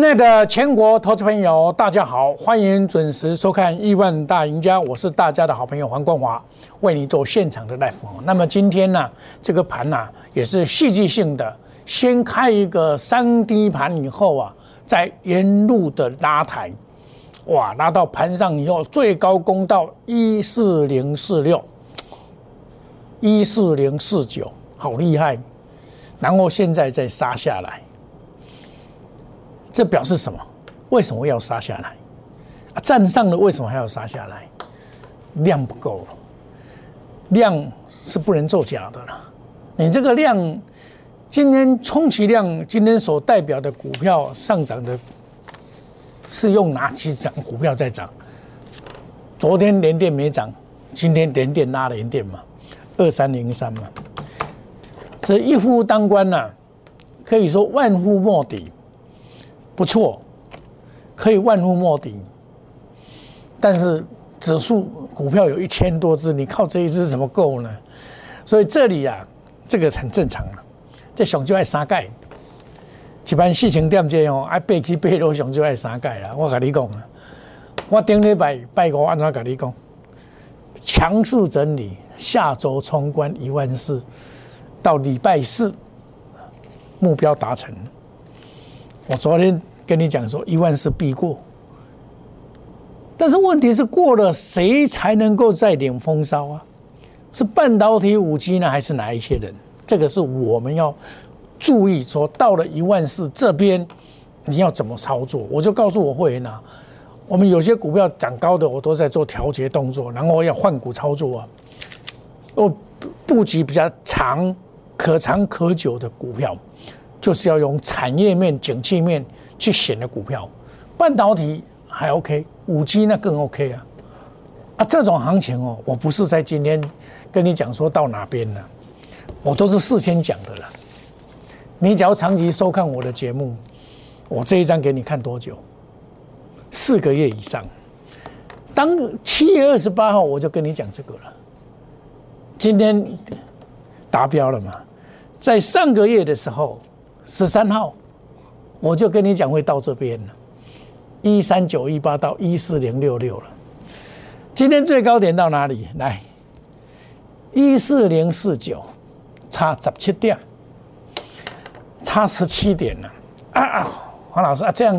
亲爱的全国投资朋友，大家好，欢迎准时收看《亿万大赢家》，我是大家的好朋友黄光华，为你做现场的 live。那么今天呢，这个盘呢也是戏剧性的，先开一个三低盘以后啊，再沿路的拉抬，哇，拉到盘上以后，最高攻到一四零四六、一四零四九，好厉害，然后现在再杀下来。这表示什么？为什么要杀下来？啊，站上了为什么还要杀下来？量不够了，量是不能作假的了。你这个量，今天充其量今天所代表的股票上涨的，是用哪几涨股票在涨？昨天连电没涨，今天连电拉连电嘛，二三零三嘛，这一夫当关呐，可以说万夫莫敌。不错，可以万夫莫敌，但是指数股票有一千多只，你靠这一只怎么够呢？所以这里啊，这个很正常了。这熊就爱杀钙，一般事情点这哦，爱背起背落熊就爱杀钙啦。我跟你讲啊，我顶礼拜拜五安怎跟你讲？强势整理，下周冲关一万四，到礼拜四目标达成。我昨天。跟你讲说一万是必过，但是问题是过了谁才能够再领风骚啊？是半导体五 G 呢，还是哪一些人？这个是我们要注意。说到了一万四这边，你要怎么操作？我就告诉我会员啊，我们有些股票涨高的，我都在做调节动作，然后要换股操作啊。我布局比较长、可长可久的股票，就是要用产业面、景气面。去选的股票，半导体还 OK，五 G 那更 OK 啊！啊，这种行情哦，我不是在今天跟你讲说到哪边了，我都是事先讲的了。你只要长期收看我的节目，我这一张给你看多久？四个月以上。当七月二十八号我就跟你讲这个了，今天达标了嘛？在上个月的时候，十三号。我就跟你讲会到这边了，一三九一八到一四零六六了。今天最高点到哪里？来，一四零四九，差十七点，差十七点了。啊啊，黄老师啊，这样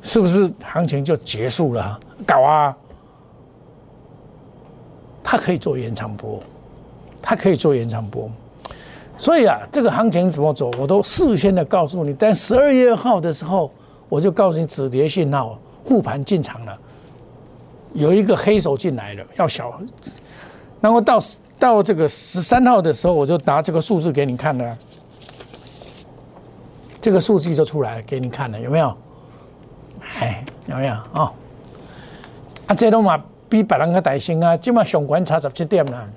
是不是行情就结束了？搞啊！它可以做延长波，它可以做延长波。所以啊，这个行情怎么走，我都事先的告诉你。但十二月号的时候，我就告诉你止跌信号，护盘进场了，有一个黑手进来了，要小。然后到到这个十三号的时候，我就拿这个数字给你看了，这个数据就出来了，给你看了，有没有？哎，有没有啊？啊，这都嘛比别人个大升啊，今嘛上关差十七点啦。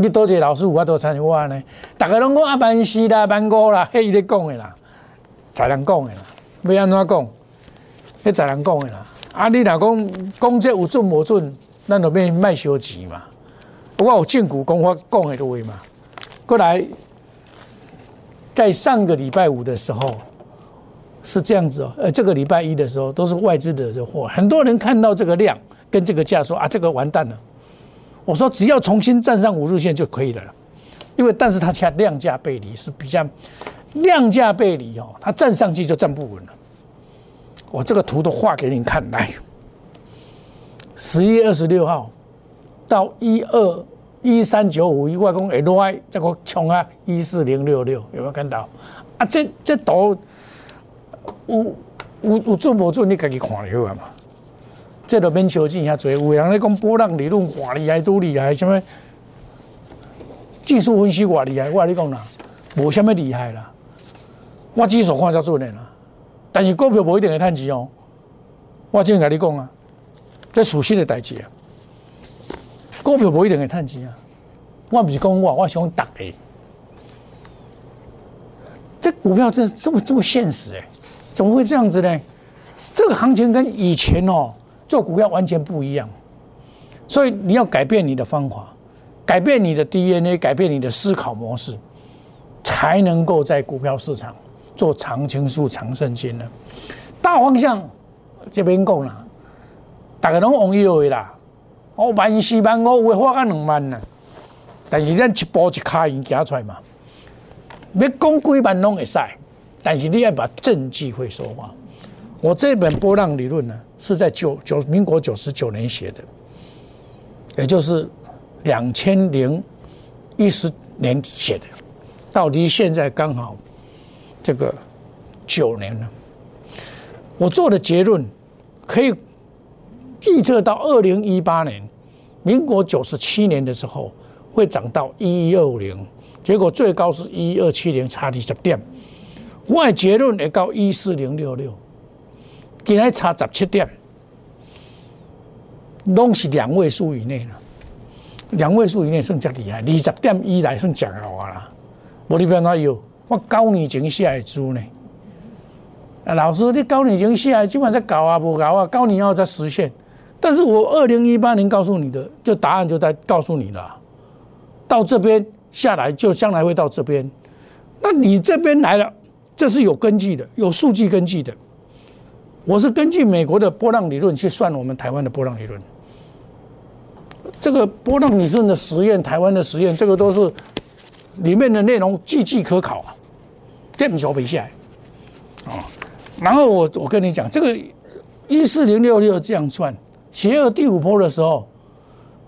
你多谢老师，我多参与我呢。大家拢讲啊，万四啦，万五啦，迄伊咧讲的啦，才人讲的啦。要安怎讲？迄才人讲的啦。啊，你若讲讲这有准无准，咱就变卖小钱嘛。我有证据讲我讲的对嘛。过来，在上个礼拜五的时候是这样子哦。呃，这个礼拜一的时候都是外资的这货，很多人看到这个量跟这个价，说啊，这个完蛋了。我说只要重新站上五日线就可以了，因为但是它恰量价背离是比较量价背离哦，它站上去就站不稳了。我这个图都画给你看，来，十一月二十六号到一二一三九五一外公 L Y 这个冲啊一四零六六有没有看到？啊，这这图有有有准无准？你自己看就好嘛。这都免求证遐侪，有人咧讲波浪理论偌厉害，多厉害，什么技术分析偌厉害，我跟你讲啦，无什么厉害啦。我技术看才准的啦，但是股票无一定会趁钱哦。我正跟你讲啊，这属实的代志啊，股票无一定会趁钱啊。我不是讲我，我想大个。这股票这这么这么现实哎，怎么会这样子呢？这个行情跟以前哦。做股票完全不一样，所以你要改变你的方法，改变你的 DNA，改变你的思考模式，才能够在股票市场做长青树、长胜金呢。大方向这边够啦，大家拢往右的啦，哦，万四万五，有的花个两万呐。但是咱一步一卡印行出来嘛，要讲几万拢会使，但是你要把证据会说话。我这本波浪理论呢，是在九九民国九十九年写的，也就是两千零一十年写的，到离现在刚好这个九年了。我做的结论可以预测到二零一八年，民国九十七年的时候会涨到一一二五零，结果最高是一一二七零，差二十点。我的结论也到一四零六六。今天差十七点，拢是两位数以内了。两位数以内算较厉害，二十点以内算强好啊啦。无你变哪有？我九年前写的书呢？啊，老师，你九年前写的，基本上搞啊，不搞啊，九年后才实现。但是我二零一八年告诉你的，就答案就在告诉你了。到这边下来，就将来会到这边。那你这边来了，这是有根据的，有数据根据的。我是根据美国的波浪理论去算我们台湾的波浪理论。这个波浪理论的实验，台湾的实验，这个都是里面的内容句句可考啊，电小比下来啊。然后我我跟你讲，这个一四零六六这样算，邪恶第五波的时候，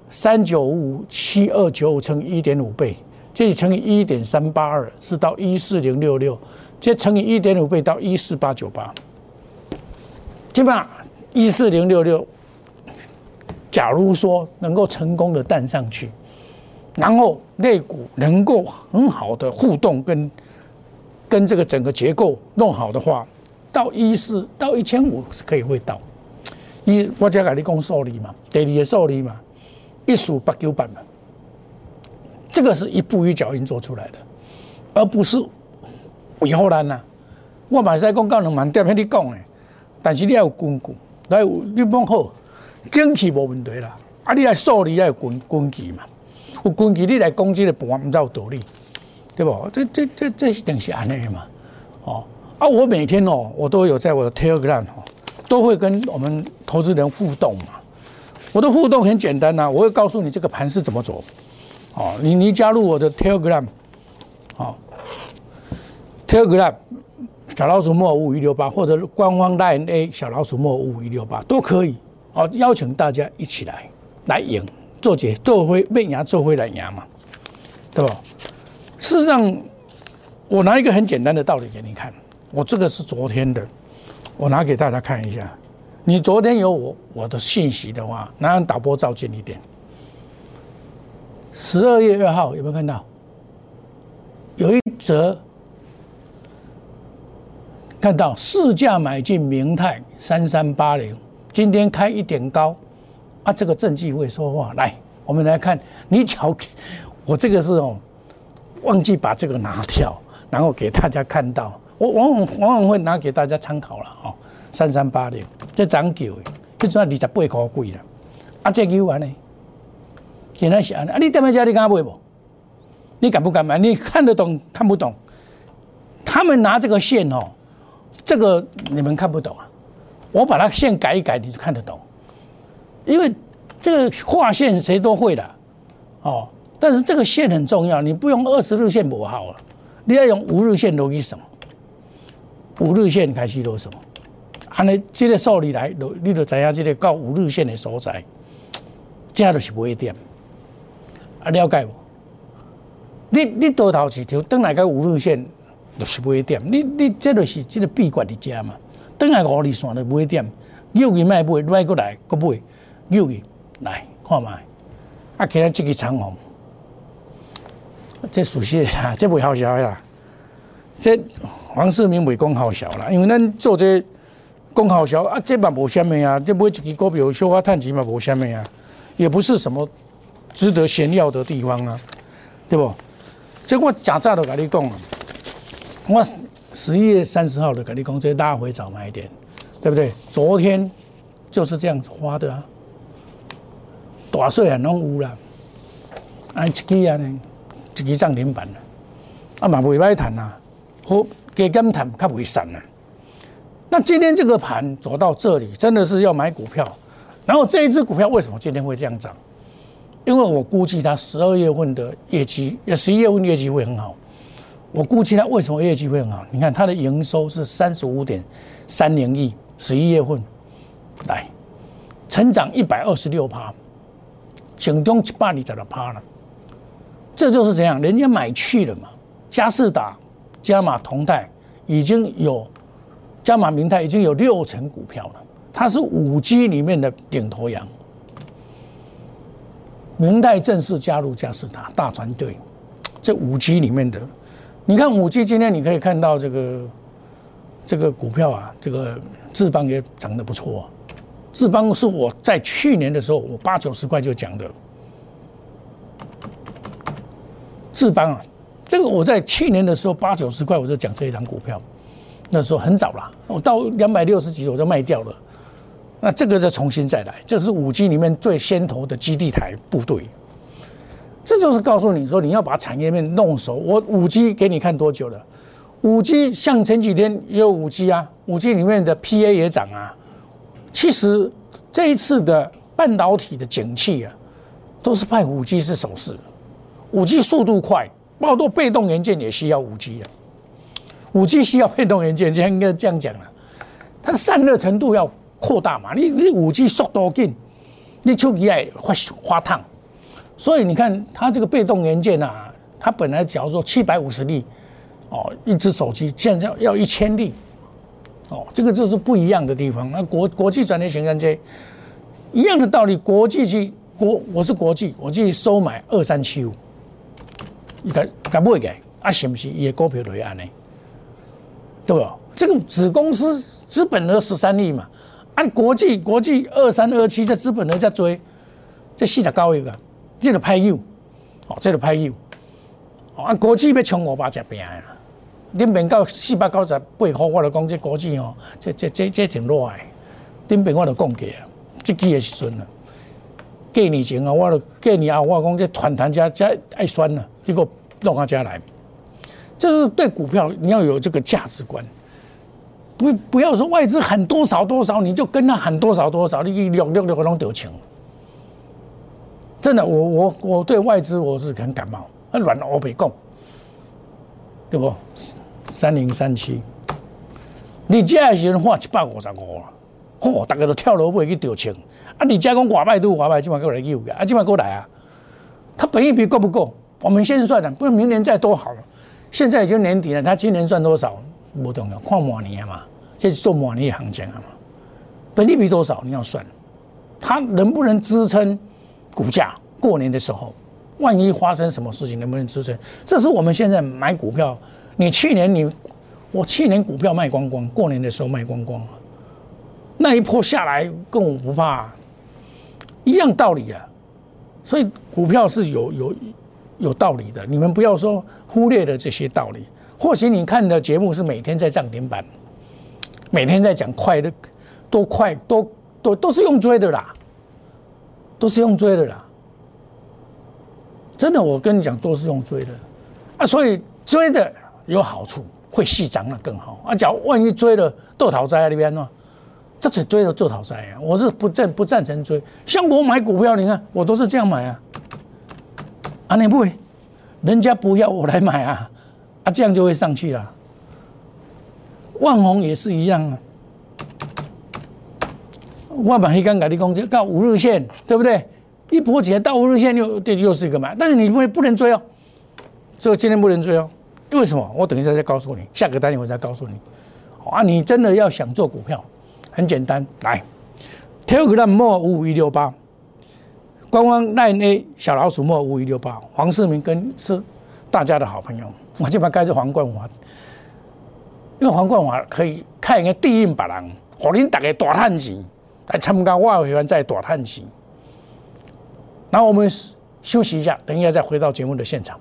三九五七二九五乘一点五倍，这乘以一点三八二是到一四零六六，这乘以一点五倍到一四八九八。基本上一四零六六，假如说能够成功的弹上去，然后肋骨能够很好的互动跟跟这个整个结构弄好的话，到一四到一千五是可以会到。一我只跟你讲受力嘛，第二个受力嘛，一数八九百嘛，这个是一步一脚印做出来的，而不是以后来呐。我马上公告两万点，跟你讲诶。但是你要有根据，来有你讲好，经济无问题啦。啊，你来数理要有根根据嘛，有根据你来攻击的盘，唔知有道理，对不？这这这这一定是安尼嘛。哦，啊，我每天哦，我都有在我的 Telegram 哦，都会跟我们投资人互动嘛。我的互动很简单呐，我会告诉你这个盘是怎么走。哦，你你加入我的 Telegram，好，Telegram。小老鼠莫五五一六八，或者官方 line A 小老鼠莫五五一六八都可以。哦，邀请大家一起来来赢，做解做灰变牙做会来牙嘛，对吧？事实上，我拿一个很简单的道理给你看。我这个是昨天的，我拿给大家看一下。你昨天有我我的信息的话，拿导播照近一点。十二月二号有没有看到？有一则。看到市价买进明泰三三八零，今天开一点高，啊，这个证据会说话。来，我们来看，你瞧，我这个是哦，忘记把这个拿掉，然后给大家看到，我往往往往会拿给大家参考了哦。三三八零，这涨九，这算二十八块贵了，啊，这牛完呢？现在是安，啊，你点么家你敢买不？你敢不敢买？你看得懂看不懂？他们拿这个线哦。这个你们看不懂啊，我把它线改一改，你就看得懂。因为这个画线谁都会的，哦，但是这个线很重要，你不用二十日线不好啊，你要用五日线逻辑什么？五日线开始都什么？安尼这个数理来，你就知影这个到五日线的所在，这就是买点。啊，了解不？你你多头市场等来个五日线。就是买点，你你这就是这个闭关的家嘛。等下五日线的买点，又去卖买，买过来搁买，又去来看卖。啊，今日这个长虹，这熟悉啊，这不好笑呀。这黄世明未讲好笑啦，因为咱做这讲好笑啊，这嘛无虾米啊，这买一支股票小花探钱嘛无虾米啊，也不是什么值得炫耀的地方啊，对不？这我假早都跟你讲了。我十一月三十号的跟你讲，这拉回早买点，对不对？昨天就是这样子花的啊，大税也拢有啦，啊，一支啊呢，一支涨停板啊，啊嘛袂歹谈啊，好加减谈较袂散啊。那今天这个盘走到这里，真的是要买股票。然后这一只股票为什么今天会这样涨？因为我估计它十二月份的业绩，也十一月份业绩会很好。我估计它为什么业绩会很好？你看它的营收是三十五点三零亿，十一月份来成长一百二十六趴，整中一百二十六趴了。这就是怎样，人家买去了嘛。嘉士达、加码同泰已经有。加码明泰已经有六成股票了，它是五 G 里面的顶头羊。明泰正式加入嘉士达大船队，这五 G 里面的，你看五 G 今天你可以看到这个这个股票啊，这个智邦也涨得不错。智邦是我在去年的时候，我八九十块就讲的。智邦啊，这个我在去年的时候八九十块我就讲这一张股票。那时候很早了，我到两百六十几我就卖掉了。那这个再重新再来，这是五 G 里面最先头的基地台部队。这就是告诉你说，你要把产业面弄熟。我五 G 给你看多久了？五 G 像前几天也有五 G 啊，五 G 里面的 PA 也涨啊。其实这一次的半导体的景气啊，都是派五 G 是首势。五 G 速度快，包括被动元件也需要五 G 啊。五 G 需要被动元件，应该这样讲了，它散热程度要扩大嘛？你你五 G 速度紧，你手机爱发发烫，所以你看它这个被动元件啊，它本来假如说七百五十粒哦，一只手机现在要一千粒哦，这个就是不一样的地方。那国国际转接型元件一样的道理，国际去国我是国际，我去收买二三七五，你敢敢不会给啊？是不是也股票会安呢？对不？这个子公司资本额十三亿嘛，按国际国际二三二七，这资本额在追，这四十高一个，这个拍油，哦，这个拍油，哦，按国际要冲五百只饼啊，顶边到四百九十八块，我就讲这国际哦，这这这这挺弱的，顶边我就讲过啊，这期的时阵啊，过年前啊，我就过年后我讲这团团加加爱酸了，结果弄到家来。这是对股票你要有这个价值观，不不要说外资喊多少多少，你就跟他喊多少多少，你六六六个拢得钱。真的，我我我对外资我是很感冒，那软欧北共，对不？三零三七，你这的时阵花一百五十五啊，嚯，大家都跳楼不会去得钱。啊，你家讲外卖都有外卖，今晚过来又个，啊，今晚过来啊，他本一笔够不够？我们先算了，不是明年再多好了。现在已经年底了，他今年赚多少不重要，看明年嘛，这是做明年行情啊嘛。本利比多少你要算，他能不能支撑股价？过年的时候，万一发生什么事情，能不能支撑？这是我们现在买股票。你去年你我去年股票卖光光，过年的时候卖光光，那一波下来跟我不怕，一样道理啊。所以股票是有有。有道理的，你们不要说忽略了这些道理。或许你看的节目是每天在涨停板，每天在讲快的，多快，多多都是用追的啦，都是用追的啦。真的，我跟你讲，都是用追的啊。所以追的有好处，会细涨的更好啊。假如万一追了豆桃在那边呢，这才追了豆桃在啊。我是不赞不赞成追，像我买股票，你看我都是这样买啊。啊，你不会，人家不要我来买啊，啊，这样就会上去了。万红也是一样啊。我把黑钢改的攻击到五日线，对不对？一波起来到五日线又这又是一个买，但是你不不能追哦，所以今天不能追哦。因为什么？我等一下再告诉你，下个单元我再告诉你。啊，你真的要想做股票，很简单，来，Telegram 莫五五一六八。官方赖 A 小老鼠莫五五一六八，黄世明跟是大家的好朋友，我这边该是黄冠华，因为黄冠华可以看一个地印别人，和恁大家大探钱来参加外汇员在大探钱。然后我们休息一下，等一下再回到节目的现场。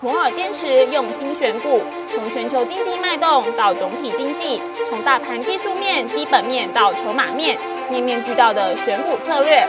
摩尔坚持用心选股，从全球经济脉动到总体经济，从大盘技术面、基本面到筹码面。面面俱到的选股策略，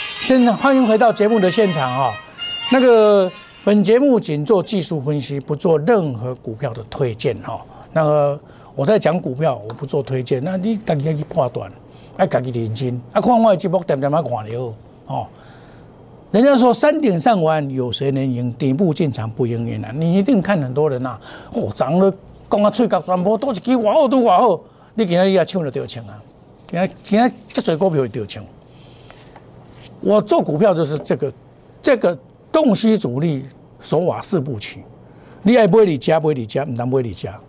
欢迎回到节目的现场啊、那个本节目仅做技术分析，不做任何股票的推荐哈、那个我在讲股票，我不做推荐，那你自己去判断，爱自己认真，啊，看我的节目点点啊看了哦。人家说山顶上玩有谁能赢？底部进场不赢也难。你一定看很多人呐、哦，涨了讲啊喙角传播都一支偌好都偌好，你今仔日也抢了掉钱啊！今天今天这嘴股票会掉钱。我做股票就是这个这个洞悉主力手法四部曲，你爱买你家买你家，唔当买你家，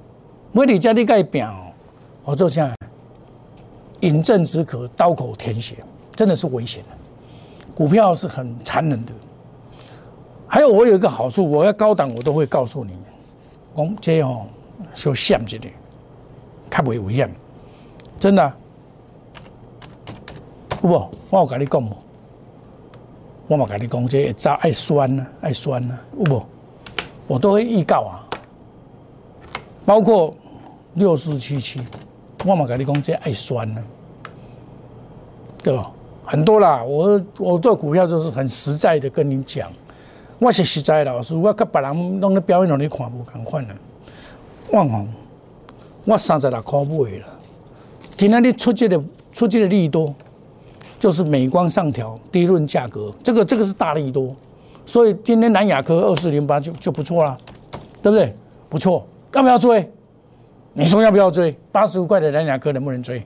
买你家你该拼哦。我做这样，饮鸩止渴，刀口舔血，真的是危险的。股票是很残忍的。还有我有一个好处，我要高档我都会告诉你，讲这哦，小险一点，较袂危险，真的啊。有无？我有跟你讲无？我嘛跟你讲，这会早爱酸呐、爱酸呐、有无？我都会预告啊，包括六四七七，我嘛跟你讲，这爱酸呐、对吧？很多啦，我我做股票就是很实在的跟你讲，我是实在的老师，我跟别人弄咧表演让你看无共款啦。我讲，我三十六块买了，今仔日出这个出这个利多，就是美光上调低润价格，这个这个是大利多，所以今天南亚科二四零八就就不错啦，对不对？不错，要不要追？你说要不要追？八十五块的南亚科能不能追？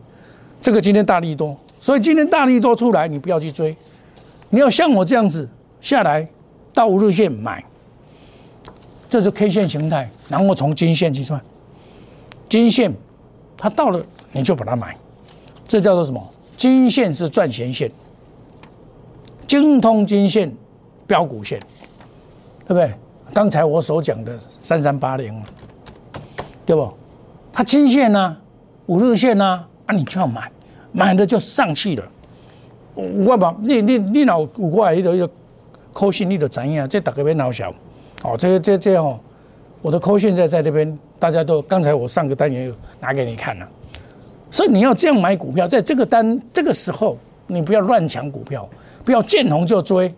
这个今天大利多，所以今天大利多出来，你不要去追，你要像我这样子下来到五日线买，这是 K 线形态，然后从金线计算，金线它到了你就把它买，这叫做什么？金线是赚钱线，精通金线标股线，对不对？刚才我所讲的三三八零，对不？它金线呢、五日线呢、啊，你就要买，买了就上去了。我把你你你若有我的迄个迄个扣讯，你就知影，这大家要闹笑。哦，这这这哦，我的扣讯在在那边，大家都刚才我上个单元有拿给你看了。所以你要这样买股票，在这个单这个时候，你不要乱抢股票，不要见红就追。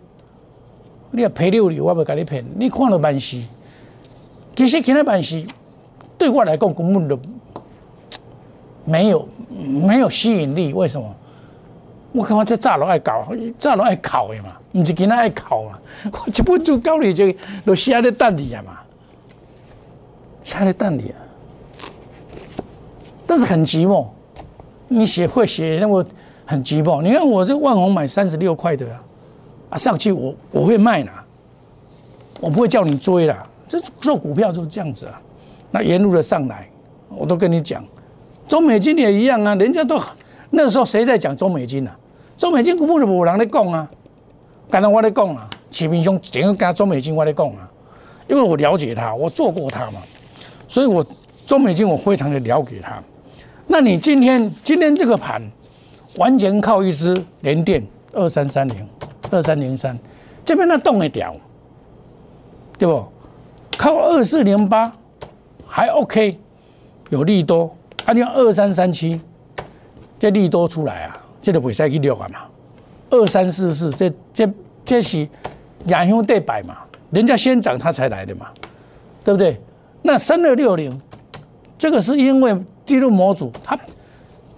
你要赔六厘，我不给你骗。你看了万事，其实今天万事对我来讲根本就没有没有吸引力。为什么？我感觉这炸楼爱搞，炸楼爱考的嘛，不是今天爱考嘛。我一本书教你就就写在蛋里啊嘛，写在蛋里啊。但是很寂寞，你写会写那么很寂寞。你看我这万红买三十六块的啊，上去我我会卖啦，我不会叫你追啦。这做股票就是这样子啊。那沿路的上来，我都跟你讲，中美金也一样啊，人家都那时候谁在讲中美金啊？中美金根本就无人在讲啊，刚才我在讲啊，启明兄整个跟中美金我在讲啊，因为我了解他，我做过他嘛，所以我中美金我非常的了解他。那你今天今天这个盘，完全靠一只连电二三三零二三零三这边那动得掉，对不？靠二四零八还 OK，有利多，啊，你看二三三七，这利多出来啊，这个袂使去聊啊嘛。二三四四，这这这是两兄对摆嘛，人家先涨他才来的嘛，对不对？那三二六零，这个是因为低入模组，它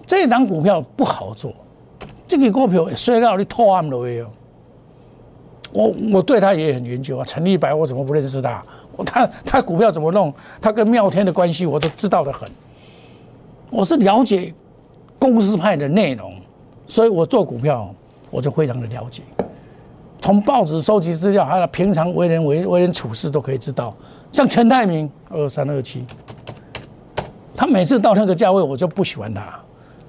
这档股票不好做，这个股票衰到你吐暗了哦。我我对他也很研究啊，陈立白我怎么不认识他？我他他股票怎么弄，他跟妙天的关系我都知道的很。我是了解公司派的内容，所以我做股票我就非常的了解。从报纸收集资料，还有平常为人为为人处事都可以知道。像陈泰明二三二七，他每次到那个价位，我就不喜欢他。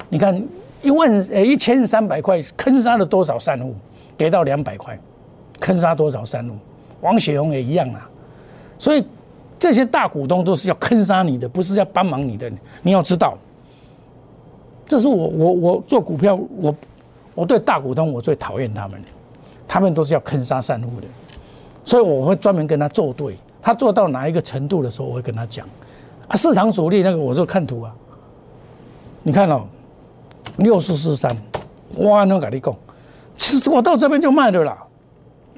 你看一万呃一千三百块坑杀了多少散户，跌到两百块，坑杀多少散户？王雪红也一样啊。所以这些大股东都是要坑杀你的，不是要帮忙你的。你要知道，这是我我我做股票，我我对大股东我最讨厌他们，他们都是要坑杀散户的，所以我会专门跟他作对。他做到哪一个程度的时候，我会跟他讲。啊，市场主力那个，我就看图啊。你看哦，六四四三，我能跟你讲，其实我到这边就卖的啦。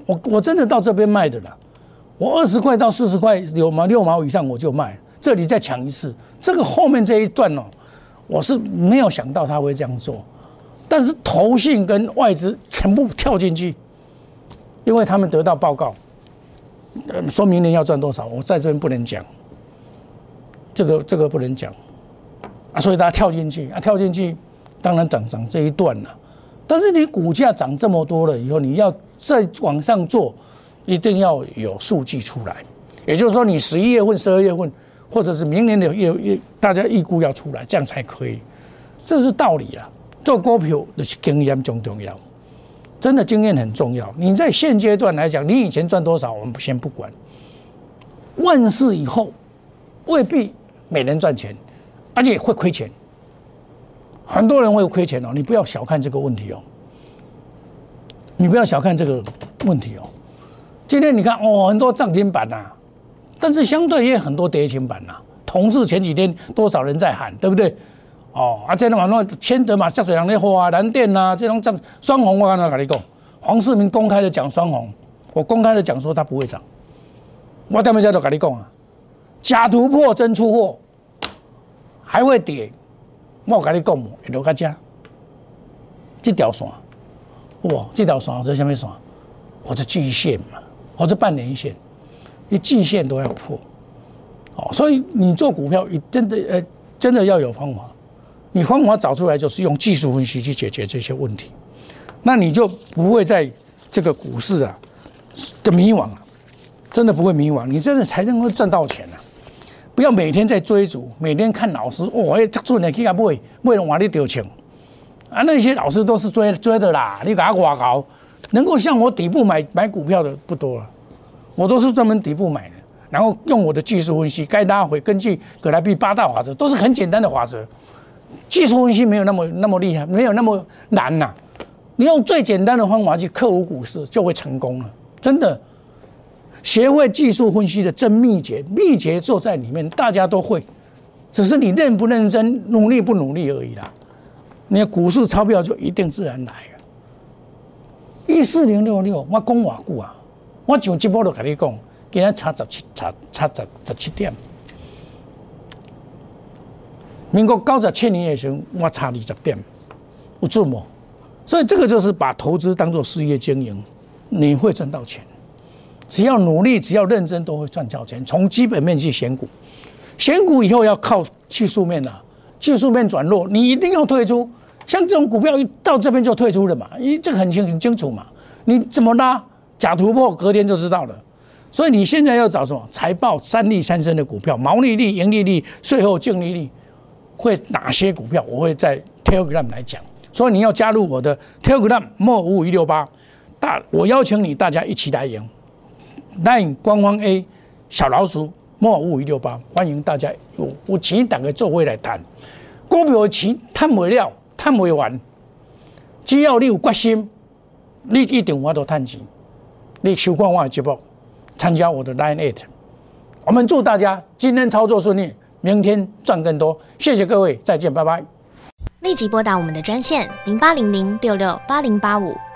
我我真的到这边卖的啦。我二十块到四十块有毛六毛以上我就卖，这里再抢一次。这个后面这一段哦，我是没有想到他会这样做，但是投信跟外资全部跳进去，因为他们得到报告。说明年要赚多少，我在这边不能讲，这个这个不能讲啊，所以大家跳进去啊，跳进去，当然涨涨这一段了。但是你股价涨这么多了以后，你要再往上做，一定要有数据出来。也就是说，你十一月份、十二月份，或者是明年的月月，大家预估要出来，这样才可以。这是道理啊，做股票的经验重重要。真的经验很重要。你在现阶段来讲，你以前赚多少，我们先不管。万事以后未必每人赚钱，而且会亏钱。很多人会亏钱哦，你不要小看这个问题哦。你不要小看这个问题哦。今天你看哦，很多涨停板呐，但是相对也很多跌停板呐。同志前几天多少人在喊，对不对？哦，啊，这种网络千德嘛，下水人的花啊，蓝电呐，这种涨双红，我刚才跟你讲，黄世明公开的讲双红，我公开的讲说它不会涨，我他们家都跟你讲啊，假突破真出货，还会跌，我跟你讲，留个家，这条线，哇，这条线是什么线？或者季线嘛，或者半年线，你季线都要破，哦，所以你做股票，你真的呃，真的要有方法。你方法找出来，就是用技术分析去解决这些问题，那你就不会在这个股市啊的迷惘啊，真的不会迷惘，你真的才能够赚到钱啊！不要每天在追逐，每天看老师，哦，哎，这做你去啊不会，不会往里丢钱啊！那些老师都是追追的啦，你给他挂高，能够像我底部买买股票的不多了，我都是专门底部买的，然后用我的技术分析，该拉回，根据格莱比八大法则，都是很简单的法则。技术分析没有那么那么厉害，没有那么难呐。你用最简单的方法去克服股市，就会成功了。真的，学会技术分析的真秘诀，秘诀就在里面，大家都会，只是你认不认真、努力不努力而已啦。你的股市钞票就一定自然来了。一四零六六，我讲偌久啊，我上直播都跟你讲，今日差十七，差差十十七点。民国九十七年的时候，我差二十点，我做么？所以这个就是把投资当做事业经营，你会赚到钱。只要努力，只要认真，都会赚到钱。从基本面去选股，选股以后要靠技术面啊，技术面转弱，你一定要退出。像这种股票一到这边就退出了嘛，因为这个很清很清楚嘛。你怎么拉假突破，隔天就知道了。所以你现在要找什么？财报三利三升的股票，毛利率、盈利率、税后净利率。会哪些股票？我会在 Telegram 来讲，所以你要加入我的 Telegram 莫五五一六八大，我邀请你大家一起来赢。Line 官方 A 小老鼠莫五五一六八，欢迎大家有有钱大家做位来谈股票的钱，赚未了，赚未完。只要你有决心，你一定我都赚钱。你收看我的节目，参加我的 Line Eight，我们祝大家今天操作顺利。明天赚更多，谢谢各位，再见，拜拜。立即拨打我们的专线零八零零六六八零八五